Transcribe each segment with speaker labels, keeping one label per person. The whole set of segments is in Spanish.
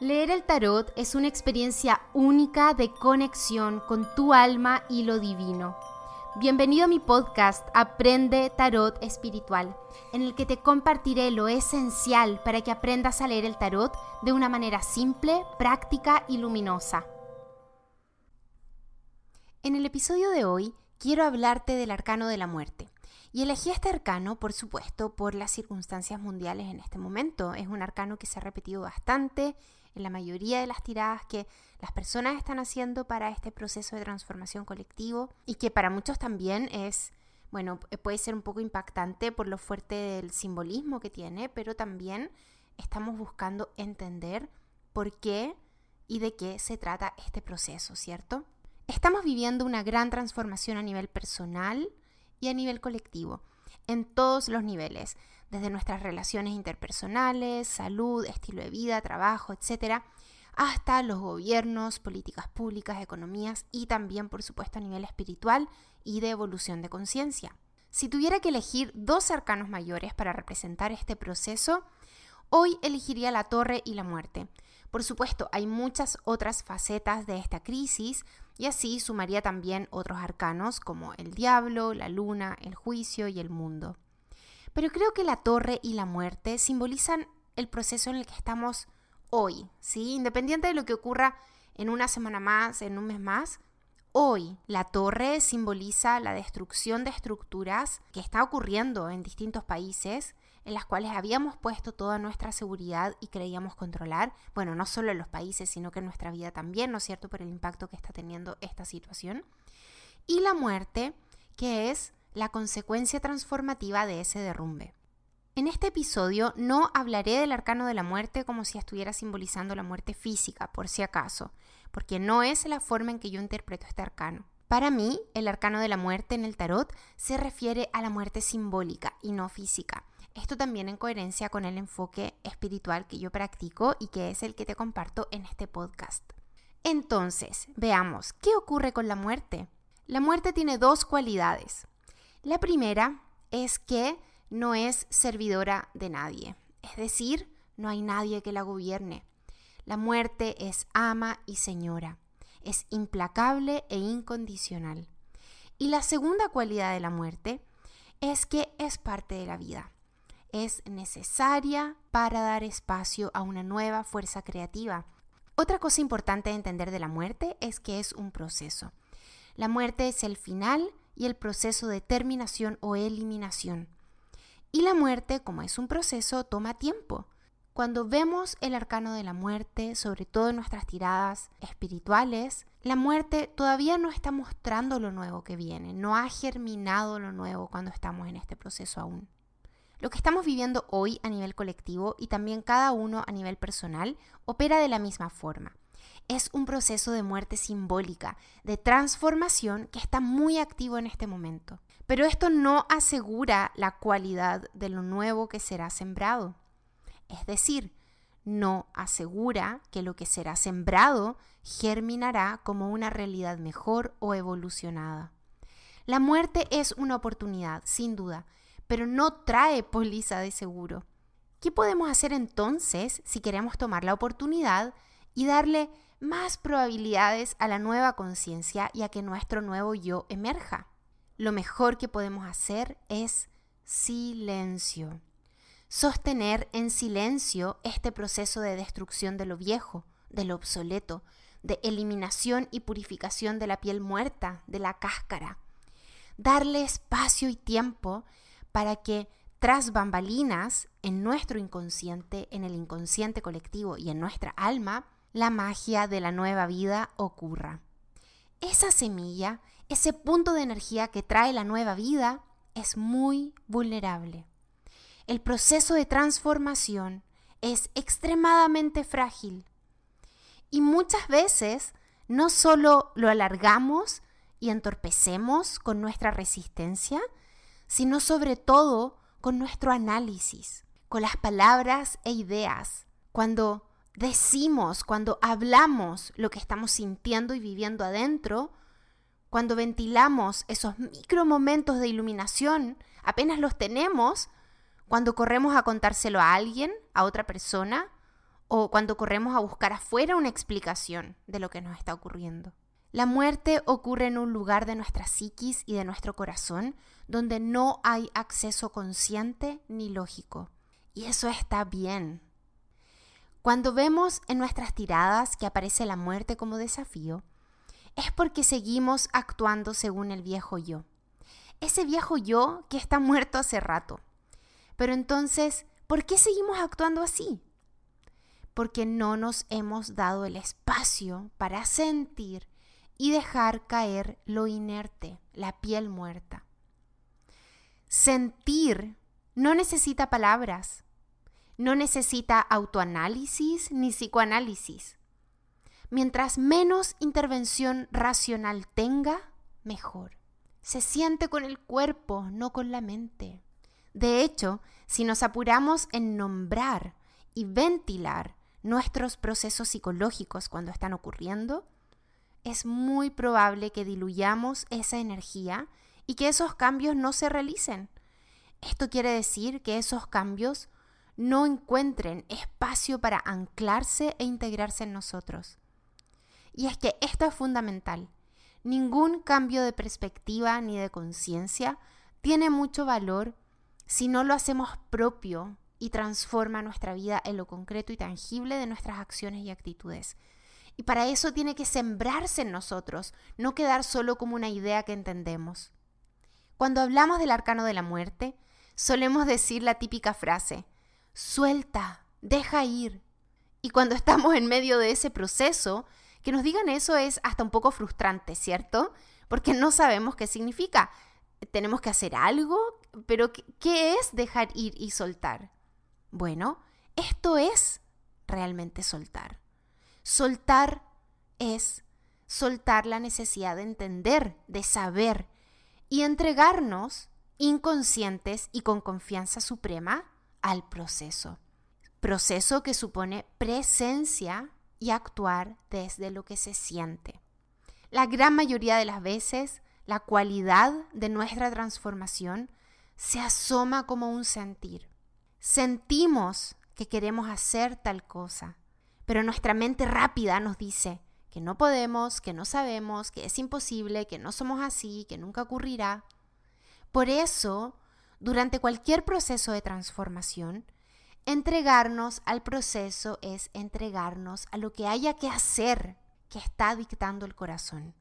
Speaker 1: Leer el tarot es una experiencia única de conexión con tu alma y lo divino. Bienvenido a mi podcast Aprende Tarot Espiritual, en el que te compartiré lo esencial para que aprendas a leer el tarot de una manera simple, práctica y luminosa. En el episodio de hoy quiero hablarte del arcano de la muerte. Y elegí este arcano, por supuesto, por las circunstancias mundiales en este momento. Es un arcano que se ha repetido bastante en la mayoría de las tiradas que las personas están haciendo para este proceso de transformación colectivo y que para muchos también es, bueno, puede ser un poco impactante por lo fuerte del simbolismo que tiene, pero también estamos buscando entender por qué y de qué se trata este proceso, ¿cierto? Estamos viviendo una gran transformación a nivel personal y a nivel colectivo, en todos los niveles, desde nuestras relaciones interpersonales, salud, estilo de vida, trabajo, etc., hasta los gobiernos, políticas públicas, economías y también, por supuesto, a nivel espiritual y de evolución de conciencia. Si tuviera que elegir dos arcanos mayores para representar este proceso, hoy elegiría la torre y la muerte. Por supuesto, hay muchas otras facetas de esta crisis y así sumaría también otros arcanos como el diablo, la luna, el juicio y el mundo. Pero creo que la torre y la muerte simbolizan el proceso en el que estamos hoy, ¿sí? Independiente de lo que ocurra en una semana más, en un mes más, hoy la torre simboliza la destrucción de estructuras que está ocurriendo en distintos países en las cuales habíamos puesto toda nuestra seguridad y creíamos controlar, bueno, no solo en los países, sino que en nuestra vida también, ¿no es cierto?, por el impacto que está teniendo esta situación. Y la muerte, que es la consecuencia transformativa de ese derrumbe. En este episodio no hablaré del arcano de la muerte como si estuviera simbolizando la muerte física, por si acaso, porque no es la forma en que yo interpreto este arcano. Para mí, el arcano de la muerte en el tarot se refiere a la muerte simbólica y no física. Esto también en coherencia con el enfoque espiritual que yo practico y que es el que te comparto en este podcast. Entonces, veamos, ¿qué ocurre con la muerte? La muerte tiene dos cualidades. La primera es que no es servidora de nadie, es decir, no hay nadie que la gobierne. La muerte es ama y señora, es implacable e incondicional. Y la segunda cualidad de la muerte es que es parte de la vida, es necesaria para dar espacio a una nueva fuerza creativa. Otra cosa importante de entender de la muerte es que es un proceso. La muerte es el final y el proceso de terminación o eliminación. Y la muerte, como es un proceso, toma tiempo. Cuando vemos el arcano de la muerte, sobre todo en nuestras tiradas espirituales, la muerte todavía no está mostrando lo nuevo que viene, no ha germinado lo nuevo cuando estamos en este proceso aún. Lo que estamos viviendo hoy a nivel colectivo y también cada uno a nivel personal opera de la misma forma es un proceso de muerte simbólica, de transformación que está muy activo en este momento. Pero esto no asegura la cualidad de lo nuevo que será sembrado. Es decir, no asegura que lo que será sembrado germinará como una realidad mejor o evolucionada. La muerte es una oportunidad, sin duda, pero no trae póliza de seguro. ¿Qué podemos hacer entonces si queremos tomar la oportunidad y darle más probabilidades a la nueva conciencia y a que nuestro nuevo yo emerja. Lo mejor que podemos hacer es silencio. Sostener en silencio este proceso de destrucción de lo viejo, de lo obsoleto, de eliminación y purificación de la piel muerta, de la cáscara. Darle espacio y tiempo para que tras bambalinas, en nuestro inconsciente, en el inconsciente colectivo y en nuestra alma, la magia de la nueva vida ocurra. Esa semilla, ese punto de energía que trae la nueva vida, es muy vulnerable. El proceso de transformación es extremadamente frágil. Y muchas veces no solo lo alargamos y entorpecemos con nuestra resistencia, sino sobre todo con nuestro análisis, con las palabras e ideas. Cuando decimos, cuando hablamos lo que estamos sintiendo y viviendo adentro, cuando ventilamos esos micro momentos de iluminación, apenas los tenemos, cuando corremos a contárselo a alguien, a otra persona, o cuando corremos a buscar afuera una explicación de lo que nos está ocurriendo. La muerte ocurre en un lugar de nuestra psiquis y de nuestro corazón donde no hay acceso consciente ni lógico. Y eso está bien. Cuando vemos en nuestras tiradas que aparece la muerte como desafío, es porque seguimos actuando según el viejo yo. Ese viejo yo que está muerto hace rato. Pero entonces, ¿por qué seguimos actuando así? Porque no nos hemos dado el espacio para sentir y dejar caer lo inerte, la piel muerta. Sentir no necesita palabras, no necesita autoanálisis ni psicoanálisis. Mientras menos intervención racional tenga, mejor. Se siente con el cuerpo, no con la mente. De hecho, si nos apuramos en nombrar y ventilar nuestros procesos psicológicos cuando están ocurriendo, es muy probable que diluyamos esa energía y que esos cambios no se realicen. Esto quiere decir que esos cambios no encuentren espacio para anclarse e integrarse en nosotros. Y es que esto es fundamental. Ningún cambio de perspectiva ni de conciencia tiene mucho valor si no lo hacemos propio y transforma nuestra vida en lo concreto y tangible de nuestras acciones y actitudes. Y para eso tiene que sembrarse en nosotros, no quedar solo como una idea que entendemos. Cuando hablamos del arcano de la muerte, solemos decir la típica frase, suelta, deja ir. Y cuando estamos en medio de ese proceso, que nos digan eso es hasta un poco frustrante, ¿cierto? Porque no sabemos qué significa. Tenemos que hacer algo, pero ¿qué es dejar ir y soltar? Bueno, esto es realmente soltar. Soltar es soltar la necesidad de entender, de saber y entregarnos inconscientes y con confianza suprema al proceso. Proceso que supone presencia y actuar desde lo que se siente. La gran mayoría de las veces, la cualidad de nuestra transformación se asoma como un sentir. Sentimos que queremos hacer tal cosa, pero nuestra mente rápida nos dice que no podemos, que no sabemos, que es imposible, que no somos así, que nunca ocurrirá. Por eso, durante cualquier proceso de transformación, entregarnos al proceso es entregarnos a lo que haya que hacer que está dictando el corazón.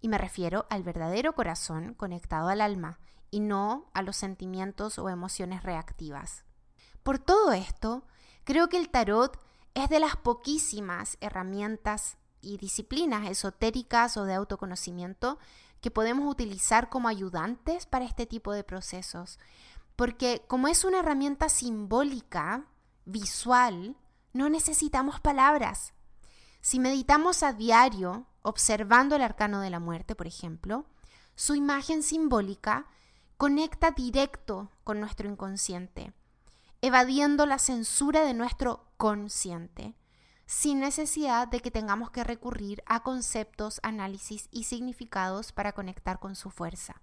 Speaker 1: Y me refiero al verdadero corazón conectado al alma y no a los sentimientos o emociones reactivas. Por todo esto, creo que el tarot es de las poquísimas herramientas y disciplinas esotéricas o de autoconocimiento que podemos utilizar como ayudantes para este tipo de procesos. Porque como es una herramienta simbólica, visual, no necesitamos palabras. Si meditamos a diario, observando el arcano de la muerte, por ejemplo, su imagen simbólica conecta directo con nuestro inconsciente evadiendo la censura de nuestro consciente, sin necesidad de que tengamos que recurrir a conceptos, análisis y significados para conectar con su fuerza,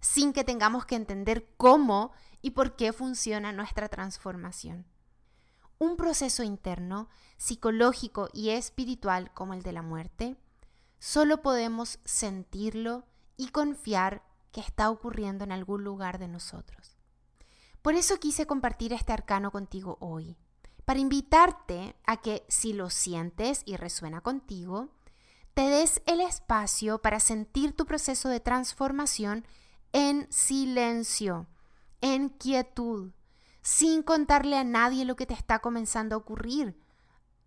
Speaker 1: sin que tengamos que entender cómo y por qué funciona nuestra transformación. Un proceso interno, psicológico y espiritual como el de la muerte, solo podemos sentirlo y confiar que está ocurriendo en algún lugar de nosotros. Por eso quise compartir este arcano contigo hoy, para invitarte a que si lo sientes y resuena contigo, te des el espacio para sentir tu proceso de transformación en silencio, en quietud, sin contarle a nadie lo que te está comenzando a ocurrir,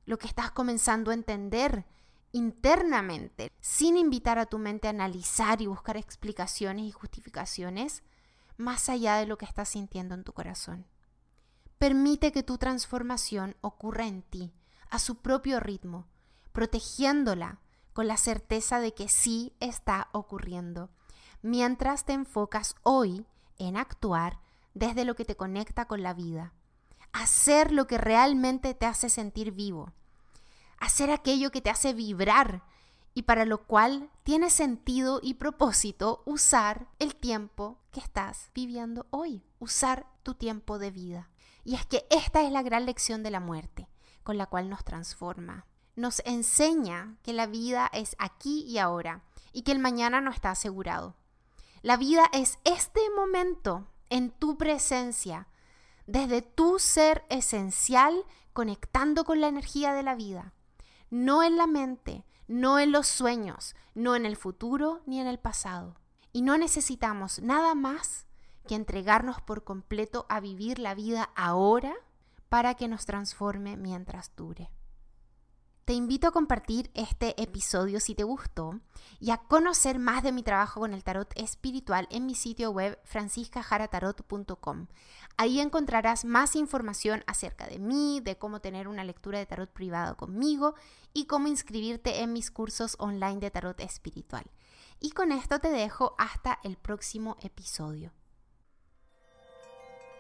Speaker 1: lo que estás comenzando a entender internamente, sin invitar a tu mente a analizar y buscar explicaciones y justificaciones, más allá de lo que estás sintiendo en tu corazón. Permite que tu transformación ocurra en ti, a su propio ritmo, protegiéndola con la certeza de que sí está ocurriendo, mientras te enfocas hoy en actuar desde lo que te conecta con la vida, hacer lo que realmente te hace sentir vivo, hacer aquello que te hace vibrar y para lo cual tiene sentido y propósito usar el tiempo que estás viviendo hoy, usar tu tiempo de vida. Y es que esta es la gran lección de la muerte. con la cual nos transforma. Nos enseña que la vida es aquí y ahora y que el mañana no está asegurado. La vida es este momento en tu presencia, desde tu ser esencial, conectando con la energía de la vida, no en la mente, no en los sueños, no en el futuro ni en el pasado. Y no necesitamos nada más que entregarnos por completo a vivir la vida ahora para que nos transforme mientras dure. Te invito a compartir este episodio si te gustó y a conocer más de mi trabajo con el tarot espiritual en mi sitio web franciscajaratarot.com. Ahí encontrarás más información acerca de mí, de cómo tener una lectura de tarot privado conmigo y cómo inscribirte en mis cursos online de tarot espiritual. Y con esto te dejo hasta el próximo episodio.